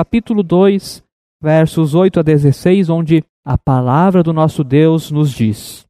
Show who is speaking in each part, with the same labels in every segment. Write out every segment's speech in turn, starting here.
Speaker 1: capítulo 2, versos 8 a 16, onde a palavra do nosso Deus nos diz: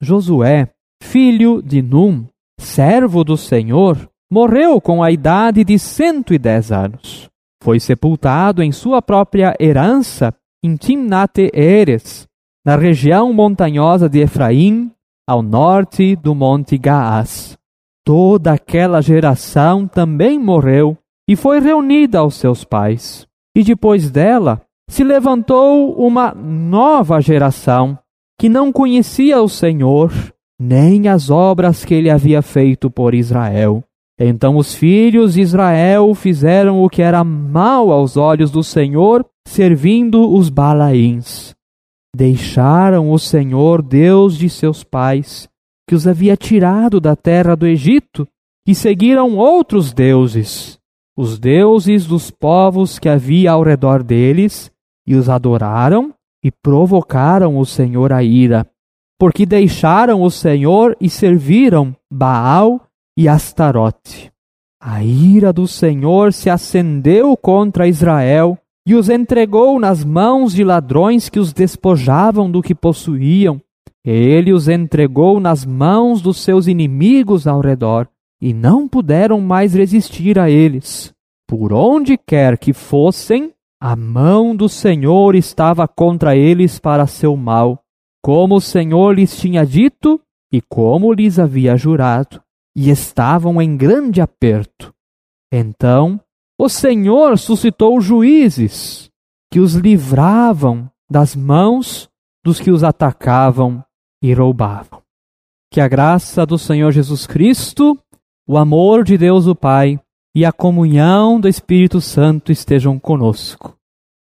Speaker 1: Josué, filho de Num, servo do Senhor, morreu com a idade de 110 anos. Foi sepultado em sua própria herança em Timnate-Eres, na região montanhosa de Efraim, ao norte do Monte Gaás. Toda aquela geração também morreu e foi reunida aos seus pais. E depois dela se levantou uma nova geração que não conhecia o Senhor, nem as obras que ele havia feito por Israel. Então os filhos de Israel fizeram o que era mal aos olhos do Senhor, servindo os Balaíns. Deixaram o Senhor, Deus de seus pais, que os havia tirado da terra do Egito, e seguiram outros deuses, os deuses dos povos que havia ao redor deles, e os adoraram e provocaram o Senhor a ira, porque deixaram o Senhor e serviram Baal e Astarote. A ira do Senhor se acendeu contra Israel e os entregou nas mãos de ladrões que os despojavam do que possuíam. Ele os entregou nas mãos dos seus inimigos ao redor, e não puderam mais resistir a eles. Por onde quer que fossem, a mão do Senhor estava contra eles para seu mal, como o Senhor lhes tinha dito e como lhes havia jurado, e estavam em grande aperto. Então o Senhor suscitou juízes que os livravam das mãos dos que os atacavam e roubavam. Que a graça do Senhor Jesus Cristo, o amor de Deus o Pai e a comunhão do Espírito Santo estejam conosco.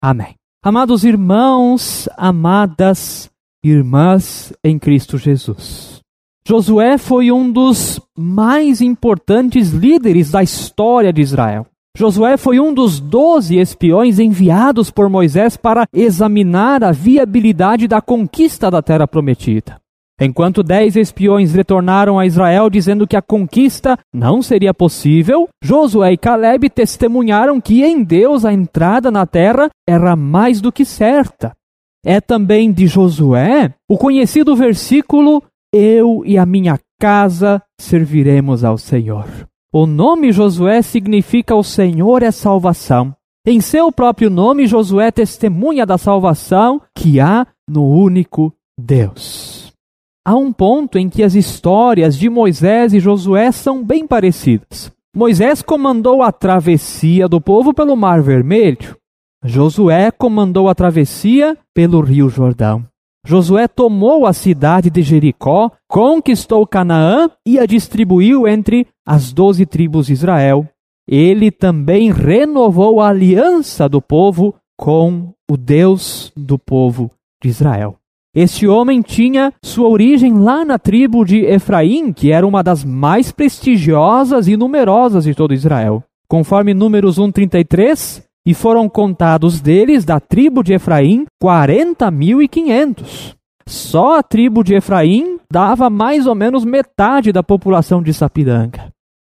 Speaker 1: Amém. Amados irmãos, amadas irmãs em Cristo Jesus. Josué foi um dos mais importantes líderes da história de Israel. Josué foi um dos doze espiões enviados por Moisés para examinar a viabilidade da conquista da terra prometida. Enquanto dez espiões retornaram a Israel dizendo que a conquista não seria possível, Josué e Caleb testemunharam que em Deus a entrada na terra era mais do que certa. É também de Josué o conhecido versículo: Eu e a minha casa serviremos ao Senhor. O nome Josué significa o Senhor é salvação. Em seu próprio nome, Josué testemunha da salvação que há no único Deus. Há um ponto em que as histórias de Moisés e Josué são bem parecidas. Moisés comandou a travessia do povo pelo Mar Vermelho. Josué comandou a travessia pelo Rio Jordão. Josué tomou a cidade de Jericó, conquistou Canaã e a distribuiu entre as doze tribos de Israel. Ele também renovou a aliança do povo com o Deus do povo de Israel. Este homem tinha sua origem lá na tribo de Efraim, que era uma das mais prestigiosas e numerosas de todo Israel. Conforme Números 1,33, e foram contados deles, da tribo de Efraim, quarenta mil e quinhentos. Só a tribo de Efraim dava mais ou menos metade da população de Sapiranga.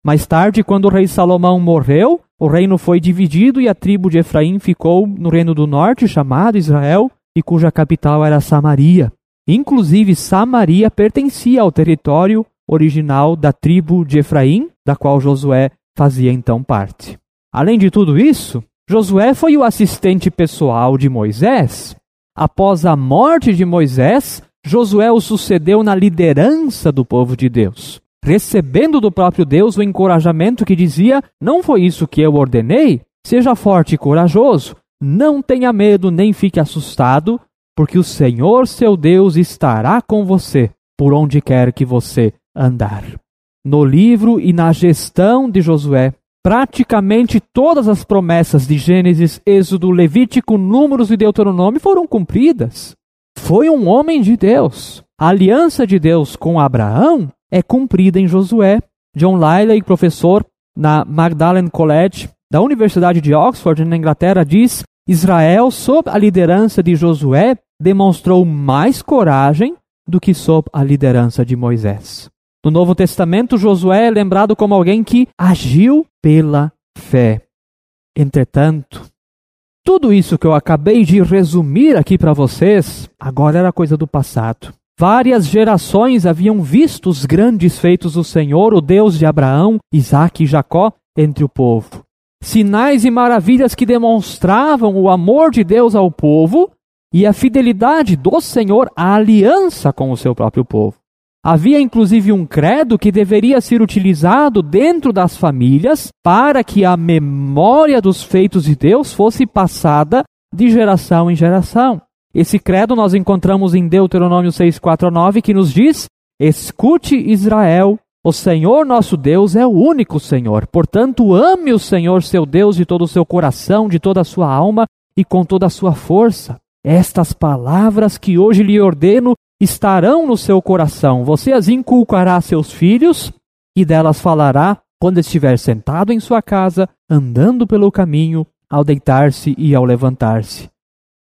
Speaker 1: Mais tarde, quando o rei Salomão morreu, o reino foi dividido e a tribo de Efraim ficou no reino do norte, chamado Israel, e cuja capital era Samaria. Inclusive, Samaria pertencia ao território original da tribo de Efraim, da qual Josué fazia então parte. Além de tudo isso, Josué foi o assistente pessoal de Moisés. Após a morte de Moisés, Josué o sucedeu na liderança do povo de Deus, recebendo do próprio Deus o encorajamento que dizia: Não foi isso que eu ordenei? Seja forte e corajoso, não tenha medo nem fique assustado, porque o Senhor seu Deus estará com você por onde quer que você andar. No livro e na gestão de Josué, praticamente todas as promessas de Gênesis, Êxodo, Levítico, Números e Deuteronômio foram cumpridas. Foi um homem de Deus. A aliança de Deus com Abraão é cumprida em Josué. John Liley, professor na Magdalen College da Universidade de Oxford, na Inglaterra, diz: Israel, sob a liderança de Josué, demonstrou mais coragem do que sob a liderança de Moisés. No Novo Testamento, Josué é lembrado como alguém que agiu pela fé. Entretanto, tudo isso que eu acabei de resumir aqui para vocês, agora era coisa do passado. Várias gerações haviam visto os grandes feitos do Senhor, o Deus de Abraão, Isaque e Jacó, entre o povo. Sinais e maravilhas que demonstravam o amor de Deus ao povo e a fidelidade do Senhor à aliança com o seu próprio povo. Havia inclusive um credo que deveria ser utilizado dentro das famílias para que a memória dos feitos de Deus fosse passada de geração em geração. Esse credo nós encontramos em Deuteronômio 6:4-9 que nos diz: Escute Israel, o Senhor nosso Deus é o único Senhor. Portanto, ame o Senhor seu Deus de todo o seu coração, de toda a sua alma e com toda a sua força. Estas palavras que hoje lhe ordeno estarão no seu coração. Você as inculcará a seus filhos e delas falará quando estiver sentado em sua casa, andando pelo caminho, ao deitar-se e ao levantar-se.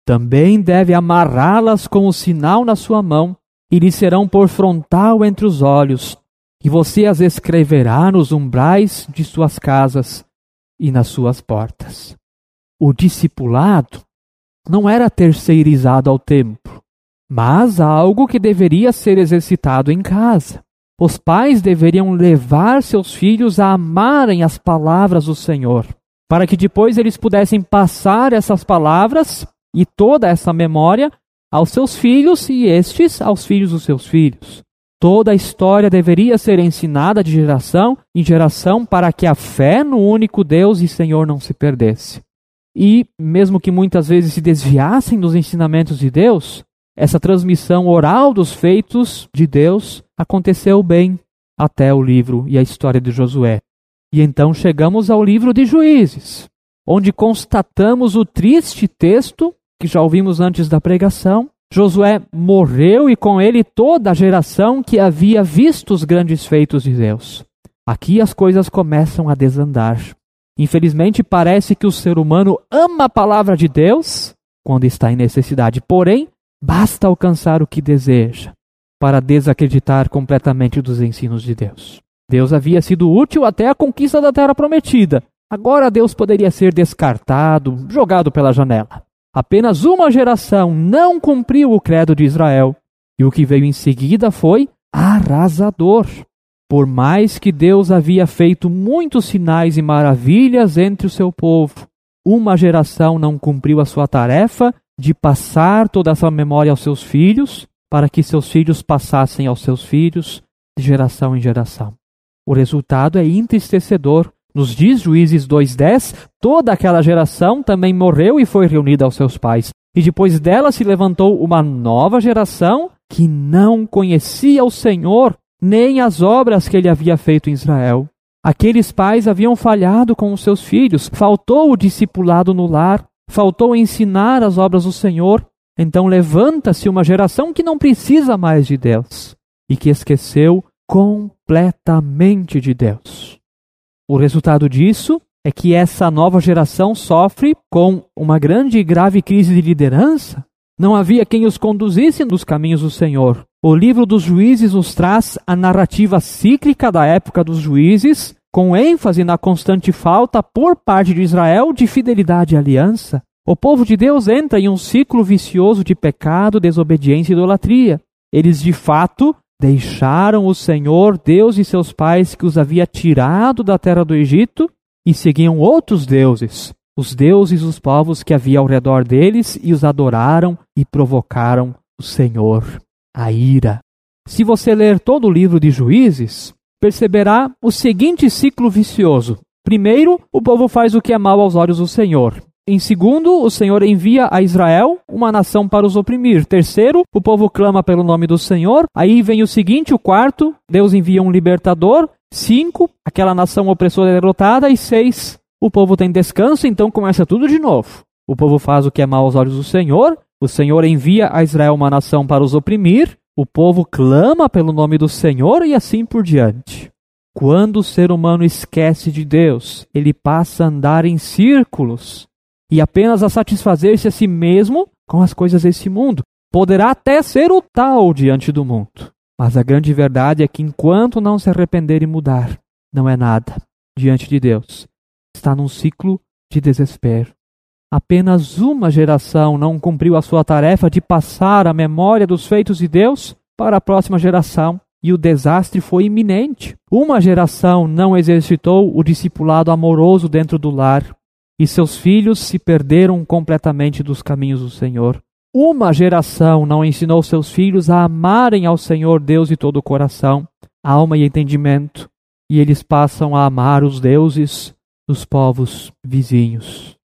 Speaker 1: Também deve amarrá-las com o sinal na sua mão e lhe serão por frontal entre os olhos, e você as escreverá nos umbrais de suas casas e nas suas portas. O discipulado não era terceirizado ao templo, mas algo que deveria ser exercitado em casa. Os pais deveriam levar seus filhos a amarem as palavras do Senhor, para que depois eles pudessem passar essas palavras e toda essa memória aos seus filhos e estes aos filhos dos seus filhos. Toda a história deveria ser ensinada de geração em geração para que a fé no único Deus e Senhor não se perdesse. E, mesmo que muitas vezes se desviassem dos ensinamentos de Deus, essa transmissão oral dos feitos de Deus aconteceu bem até o livro e a história de Josué. E então chegamos ao livro de Juízes, onde constatamos o triste texto que já ouvimos antes da pregação. Josué morreu e com ele toda a geração que havia visto os grandes feitos de Deus. Aqui as coisas começam a desandar. Infelizmente, parece que o ser humano ama a palavra de Deus quando está em necessidade, porém, Basta alcançar o que deseja para desacreditar completamente dos ensinos de Deus. Deus havia sido útil até a conquista da terra prometida. Agora Deus poderia ser descartado, jogado pela janela. Apenas uma geração não cumpriu o credo de Israel, e o que veio em seguida foi arrasador. Por mais que Deus havia feito muitos sinais e maravilhas entre o seu povo, uma geração não cumpriu a sua tarefa de passar toda essa memória aos seus filhos, para que seus filhos passassem aos seus filhos de geração em geração. O resultado é entristecedor. Nos diz Juízes 2:10, toda aquela geração também morreu e foi reunida aos seus pais. E depois dela se levantou uma nova geração que não conhecia o Senhor, nem as obras que ele havia feito em Israel. Aqueles pais haviam falhado com os seus filhos, faltou o discipulado no lar, faltou ensinar as obras do Senhor, então levanta-se uma geração que não precisa mais de Deus e que esqueceu completamente de Deus. O resultado disso é que essa nova geração sofre com uma grande e grave crise de liderança. Não havia quem os conduzisse nos caminhos do Senhor. O livro dos juízes nos traz a narrativa cíclica da época dos juízes, com ênfase na constante falta por parte de Israel de fidelidade e aliança. O povo de Deus entra em um ciclo vicioso de pecado, desobediência e idolatria. Eles de fato deixaram o Senhor, Deus e seus pais que os havia tirado da terra do Egito e seguiam outros deuses, os deuses dos povos que havia ao redor deles e os adoraram e provocaram o Senhor a ira. Se você ler todo o livro de Juízes, perceberá o seguinte ciclo vicioso. Primeiro, o povo faz o que é mal aos olhos do Senhor. Em segundo, o Senhor envia a Israel uma nação para os oprimir. Terceiro, o povo clama pelo nome do Senhor. Aí vem o seguinte, o quarto, Deus envia um libertador. Cinco, aquela nação opressora é derrotada. E seis, o povo tem descanso, então começa tudo de novo. O povo faz o que é mal aos olhos do Senhor. O Senhor envia a Israel uma nação para os oprimir. O povo clama pelo nome do Senhor e assim por diante. Quando o ser humano esquece de Deus, ele passa a andar em círculos e apenas a satisfazer-se a si mesmo com as coisas desse mundo. Poderá até ser o tal diante do mundo. Mas a grande verdade é que enquanto não se arrepender e mudar, não é nada diante de Deus. Está num ciclo de desespero. Apenas uma geração não cumpriu a sua tarefa de passar a memória dos feitos de Deus para a próxima geração e o desastre foi iminente. Uma geração não exercitou o discipulado amoroso dentro do lar e seus filhos se perderam completamente dos caminhos do Senhor. Uma geração não ensinou seus filhos a amarem ao Senhor Deus de todo o coração, alma e entendimento, e eles passam a amar os deuses dos povos vizinhos.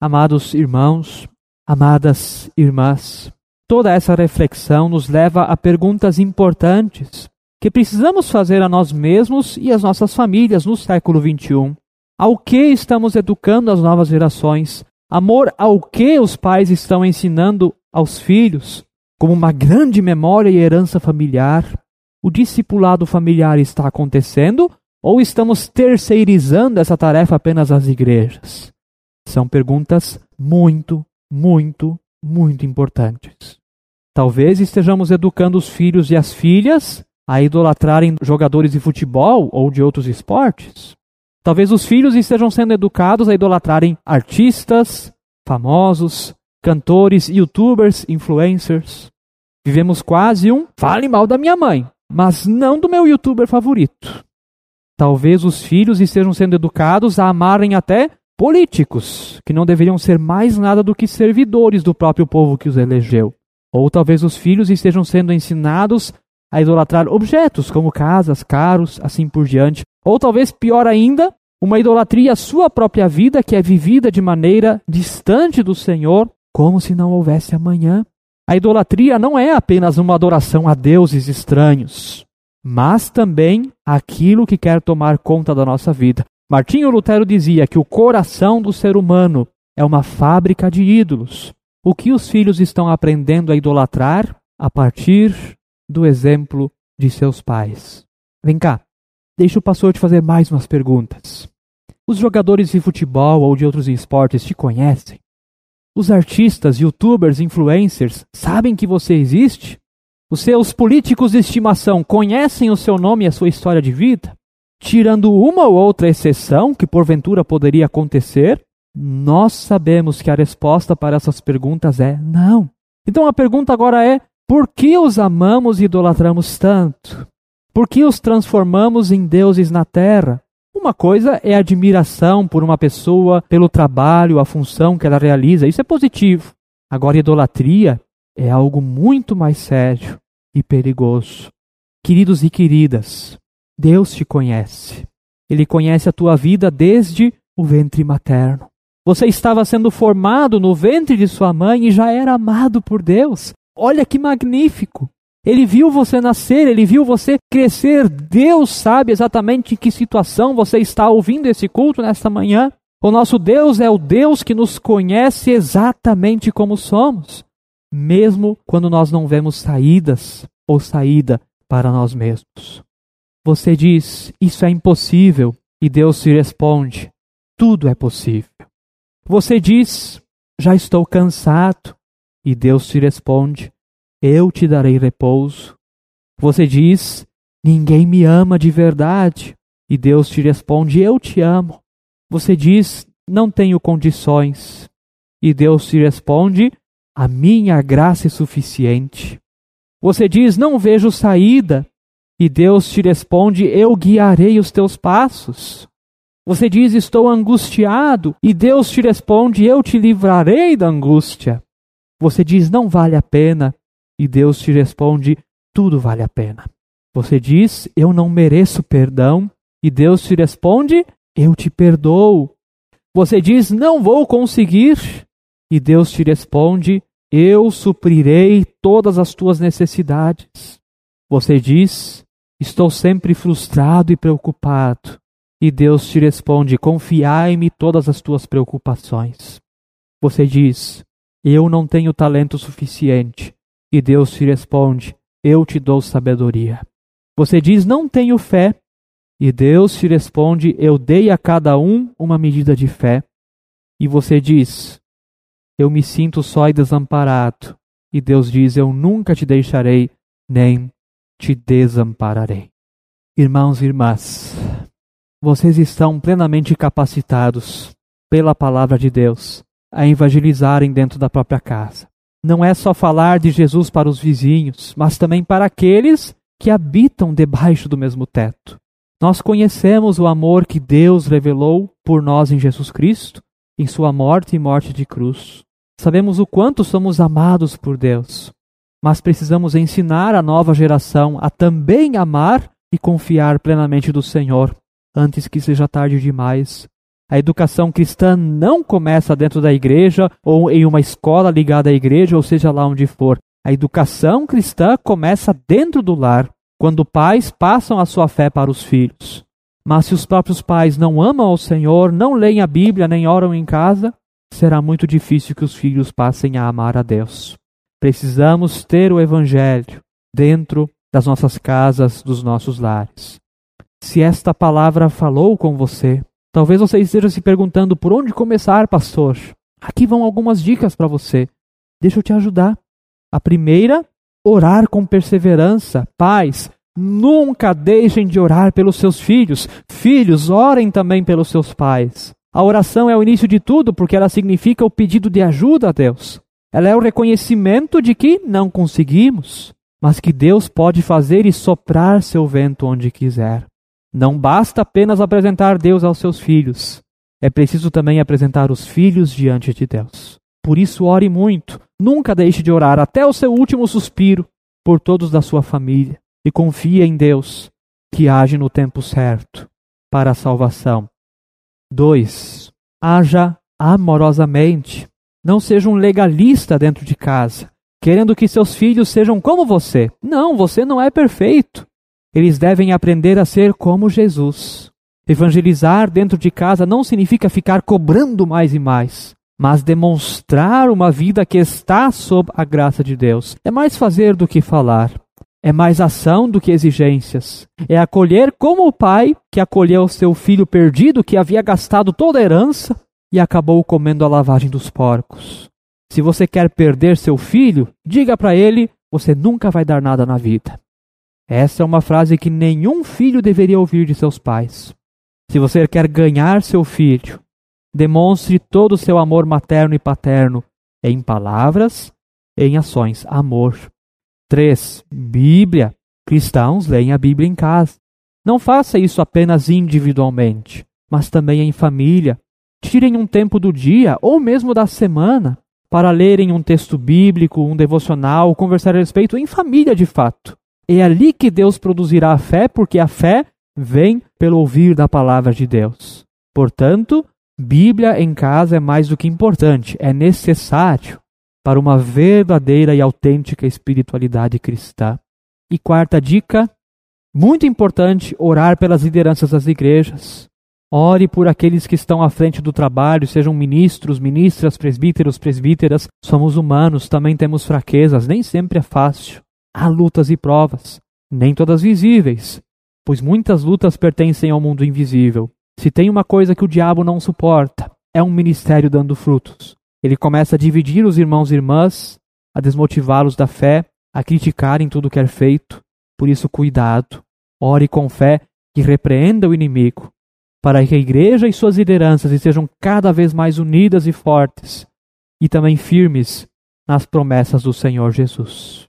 Speaker 1: Amados irmãos, amadas irmãs, toda essa reflexão nos leva a perguntas importantes que precisamos fazer a nós mesmos e às nossas famílias no século XXI. Ao que estamos educando as novas gerações? Amor ao que os pais estão ensinando aos filhos? Como uma grande memória e herança familiar? O discipulado familiar está acontecendo ou estamos terceirizando essa tarefa apenas às igrejas? São perguntas muito, muito, muito importantes. Talvez estejamos educando os filhos e as filhas a idolatrarem jogadores de futebol ou de outros esportes. Talvez os filhos estejam sendo educados a idolatrarem artistas, famosos, cantores, youtubers, influencers. Vivemos quase um fale mal da minha mãe, mas não do meu youtuber favorito. Talvez os filhos estejam sendo educados a amarem até políticos, que não deveriam ser mais nada do que servidores do próprio povo que os elegeu. Ou talvez os filhos estejam sendo ensinados a idolatrar objetos, como casas, carros, assim por diante. Ou talvez, pior ainda, uma idolatria à sua própria vida, que é vivida de maneira distante do Senhor, como se não houvesse amanhã. A idolatria não é apenas uma adoração a deuses estranhos, mas também aquilo que quer tomar conta da nossa vida. Martinho Lutero dizia que o coração do ser humano é uma fábrica de ídolos. O que os filhos estão aprendendo a idolatrar a partir do exemplo de seus pais? Vem cá, deixa o pastor te fazer mais umas perguntas. Os jogadores de futebol ou de outros esportes te conhecem? Os artistas, youtubers, influencers sabem que você existe? Os seus políticos de estimação conhecem o seu nome e a sua história de vida? Tirando uma ou outra exceção que porventura poderia acontecer, nós sabemos que a resposta para essas perguntas é não. Então a pergunta agora é: por que os amamos e idolatramos tanto? Por que os transformamos em deuses na terra? Uma coisa é admiração por uma pessoa, pelo trabalho, a função que ela realiza, isso é positivo. Agora, idolatria é algo muito mais sério e perigoso. Queridos e queridas, Deus te conhece. Ele conhece a tua vida desde o ventre materno. Você estava sendo formado no ventre de sua mãe e já era amado por Deus. Olha que magnífico! Ele viu você nascer, ele viu você crescer. Deus sabe exatamente em que situação você está ouvindo esse culto nesta manhã. O nosso Deus é o Deus que nos conhece exatamente como somos, mesmo quando nós não vemos saídas ou saída para nós mesmos. Você diz, isso é impossível, e Deus te responde, tudo é possível. Você diz, já estou cansado, e Deus te responde, eu te darei repouso. Você diz, ninguém me ama de verdade, e Deus te responde, eu te amo. Você diz, não tenho condições, e Deus te responde, a minha graça é suficiente. Você diz, não vejo saída, e Deus te responde: Eu guiarei os teus passos. Você diz: Estou angustiado. E Deus te responde: Eu te livrarei da angústia. Você diz: Não vale a pena. E Deus te responde: Tudo vale a pena. Você diz: Eu não mereço perdão. E Deus te responde: Eu te perdoo. Você diz: Não vou conseguir. E Deus te responde: Eu suprirei todas as tuas necessidades. Você diz: Estou sempre frustrado e preocupado. E Deus te responde: Confiai-me todas as tuas preocupações. Você diz: Eu não tenho talento suficiente. E Deus te responde: Eu te dou sabedoria. Você diz: Não tenho fé. E Deus te responde: Eu dei a cada um uma medida de fé. E você diz: Eu me sinto só e desamparado. E Deus diz: Eu nunca te deixarei, nem te desampararei. Irmãos e irmãs, vocês estão plenamente capacitados pela palavra de Deus a evangelizarem dentro da própria casa. Não é só falar de Jesus para os vizinhos, mas também para aqueles que habitam debaixo do mesmo teto. Nós conhecemos o amor que Deus revelou por nós em Jesus Cristo, em Sua morte e morte de cruz. Sabemos o quanto somos amados por Deus, mas precisamos ensinar a nova geração a também amar e confiar plenamente do Senhor, antes que seja tarde demais. A educação cristã não começa dentro da igreja ou em uma escola ligada à igreja, ou seja lá onde for. A educação cristã começa dentro do lar, quando pais passam a sua fé para os filhos. Mas se os próprios pais não amam ao Senhor, não leem a Bíblia nem oram em casa, será muito difícil que os filhos passem a amar a Deus. Precisamos ter o Evangelho dentro das nossas casas, dos nossos lares. Se esta palavra falou com você, talvez você esteja se perguntando por onde começar, pastor. Aqui vão algumas dicas para você. Deixa eu te ajudar. A primeira, orar com perseverança. Pais, nunca deixem de orar pelos seus filhos. Filhos, orem também pelos seus pais. A oração é o início de tudo porque ela significa o pedido de ajuda a Deus. Ela é o reconhecimento de que não conseguimos, mas que Deus pode fazer e soprar seu vento onde quiser. Não basta apenas apresentar Deus aos seus filhos, é preciso também apresentar os filhos diante de Deus. Por isso, ore muito, nunca deixe de orar até o seu último suspiro por todos da sua família e confie em Deus, que age no tempo certo para a salvação 2. Haja amorosamente. Não seja um legalista dentro de casa, querendo que seus filhos sejam como você. Não, você não é perfeito. Eles devem aprender a ser como Jesus. Evangelizar dentro de casa não significa ficar cobrando mais e mais, mas demonstrar uma vida que está sob a graça de Deus. É mais fazer do que falar. É mais ação do que exigências. É acolher como o pai que acolheu seu filho perdido que havia gastado toda a herança e acabou comendo a lavagem dos porcos. Se você quer perder seu filho, diga para ele: você nunca vai dar nada na vida. Essa é uma frase que nenhum filho deveria ouvir de seus pais. Se você quer ganhar seu filho, demonstre todo o seu amor materno e paterno em palavras, em ações, amor. 3. Bíblia. Cristãos leem a Bíblia em casa. Não faça isso apenas individualmente, mas também em família. Tirem um tempo do dia ou mesmo da semana para lerem um texto bíblico, um devocional, conversar a respeito em família de fato. É ali que Deus produzirá a fé, porque a fé vem pelo ouvir da palavra de Deus. Portanto, Bíblia em casa é mais do que importante, é necessário para uma verdadeira e autêntica espiritualidade cristã. E quarta dica, muito importante, orar pelas lideranças das igrejas. Ore por aqueles que estão à frente do trabalho, sejam ministros, ministras, presbíteros, presbíteras. Somos humanos, também temos fraquezas, nem sempre é fácil. Há lutas e provas, nem todas visíveis, pois muitas lutas pertencem ao mundo invisível. Se tem uma coisa que o diabo não suporta, é um ministério dando frutos. Ele começa a dividir os irmãos e irmãs, a desmotivá-los da fé, a criticarem tudo que é feito. Por isso, cuidado. Ore com fé e repreenda o inimigo, para que a igreja e suas lideranças estejam cada vez mais unidas e fortes, e também firmes nas promessas do Senhor Jesus.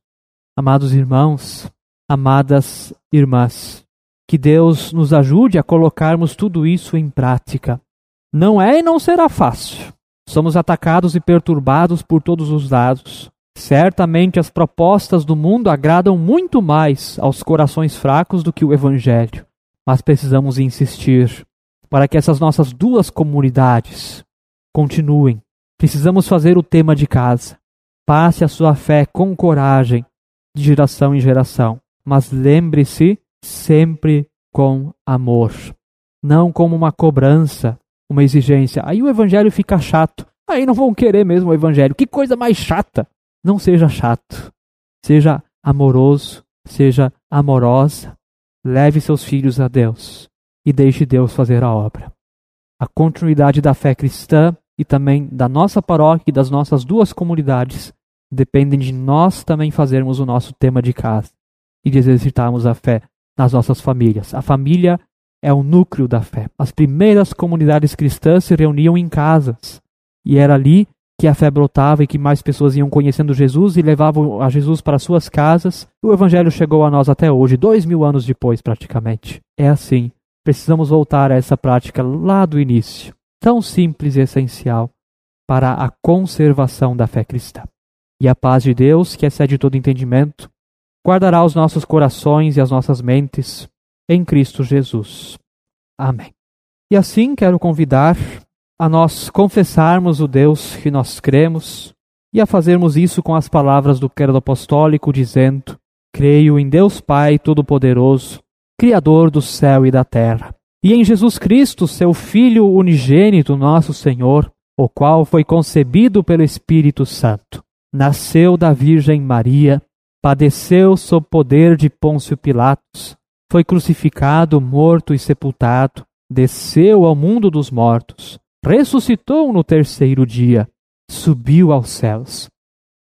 Speaker 1: Amados irmãos, amadas irmãs, que Deus nos ajude a colocarmos tudo isso em prática. Não é e não será fácil. Somos atacados e perturbados por todos os lados. Certamente as propostas do mundo agradam muito mais aos corações fracos do que o Evangelho, mas precisamos insistir para que essas nossas duas comunidades continuem. Precisamos fazer o tema de casa. Passe a sua fé com coragem, de geração em geração, mas lembre-se sempre com amor, não como uma cobrança, uma exigência. Aí o evangelho fica chato. Aí não vão querer mesmo o evangelho. Que coisa mais chata! Não seja chato. Seja amoroso, seja amorosa. Leve seus filhos a Deus e deixe Deus fazer a obra. A continuidade da fé cristã e também da nossa paróquia e das nossas duas comunidades dependem de nós também fazermos o nosso tema de casa e de exercitarmos a fé nas nossas famílias. A família é o núcleo da fé. As primeiras comunidades cristãs se reuniam em casas, e era ali que a fé brotava e que mais pessoas iam conhecendo Jesus e levavam a Jesus para suas casas. O Evangelho chegou a nós até hoje, dois mil anos depois, praticamente. É assim. Precisamos voltar a essa prática lá do início, tão simples e essencial para a conservação da fé cristã. E a paz de Deus, que excede todo entendimento, guardará os nossos corações e as nossas mentes em Cristo Jesus. Amém. E assim quero convidar a nós confessarmos o Deus que nós cremos e a fazermos isso com as palavras do credo apostólico, dizendo: Creio em Deus Pai Todo-Poderoso, Criador do céu e da terra, e em Jesus Cristo, seu Filho unigênito, nosso Senhor, o qual foi concebido pelo Espírito Santo. Nasceu da Virgem Maria, padeceu sob poder de Pôncio Pilatos, foi crucificado, morto e sepultado, desceu ao mundo dos mortos ressuscitou no terceiro dia, subiu aos céus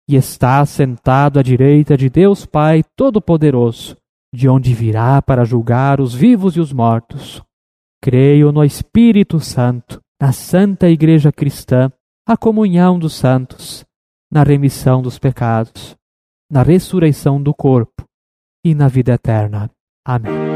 Speaker 1: e está sentado à direita de Deus Pai Todo-Poderoso, de onde virá para julgar os vivos e os mortos. Creio no Espírito Santo, na Santa Igreja Cristã, a comunhão dos santos, na remissão dos pecados, na ressurreição do corpo e na vida eterna. Amém.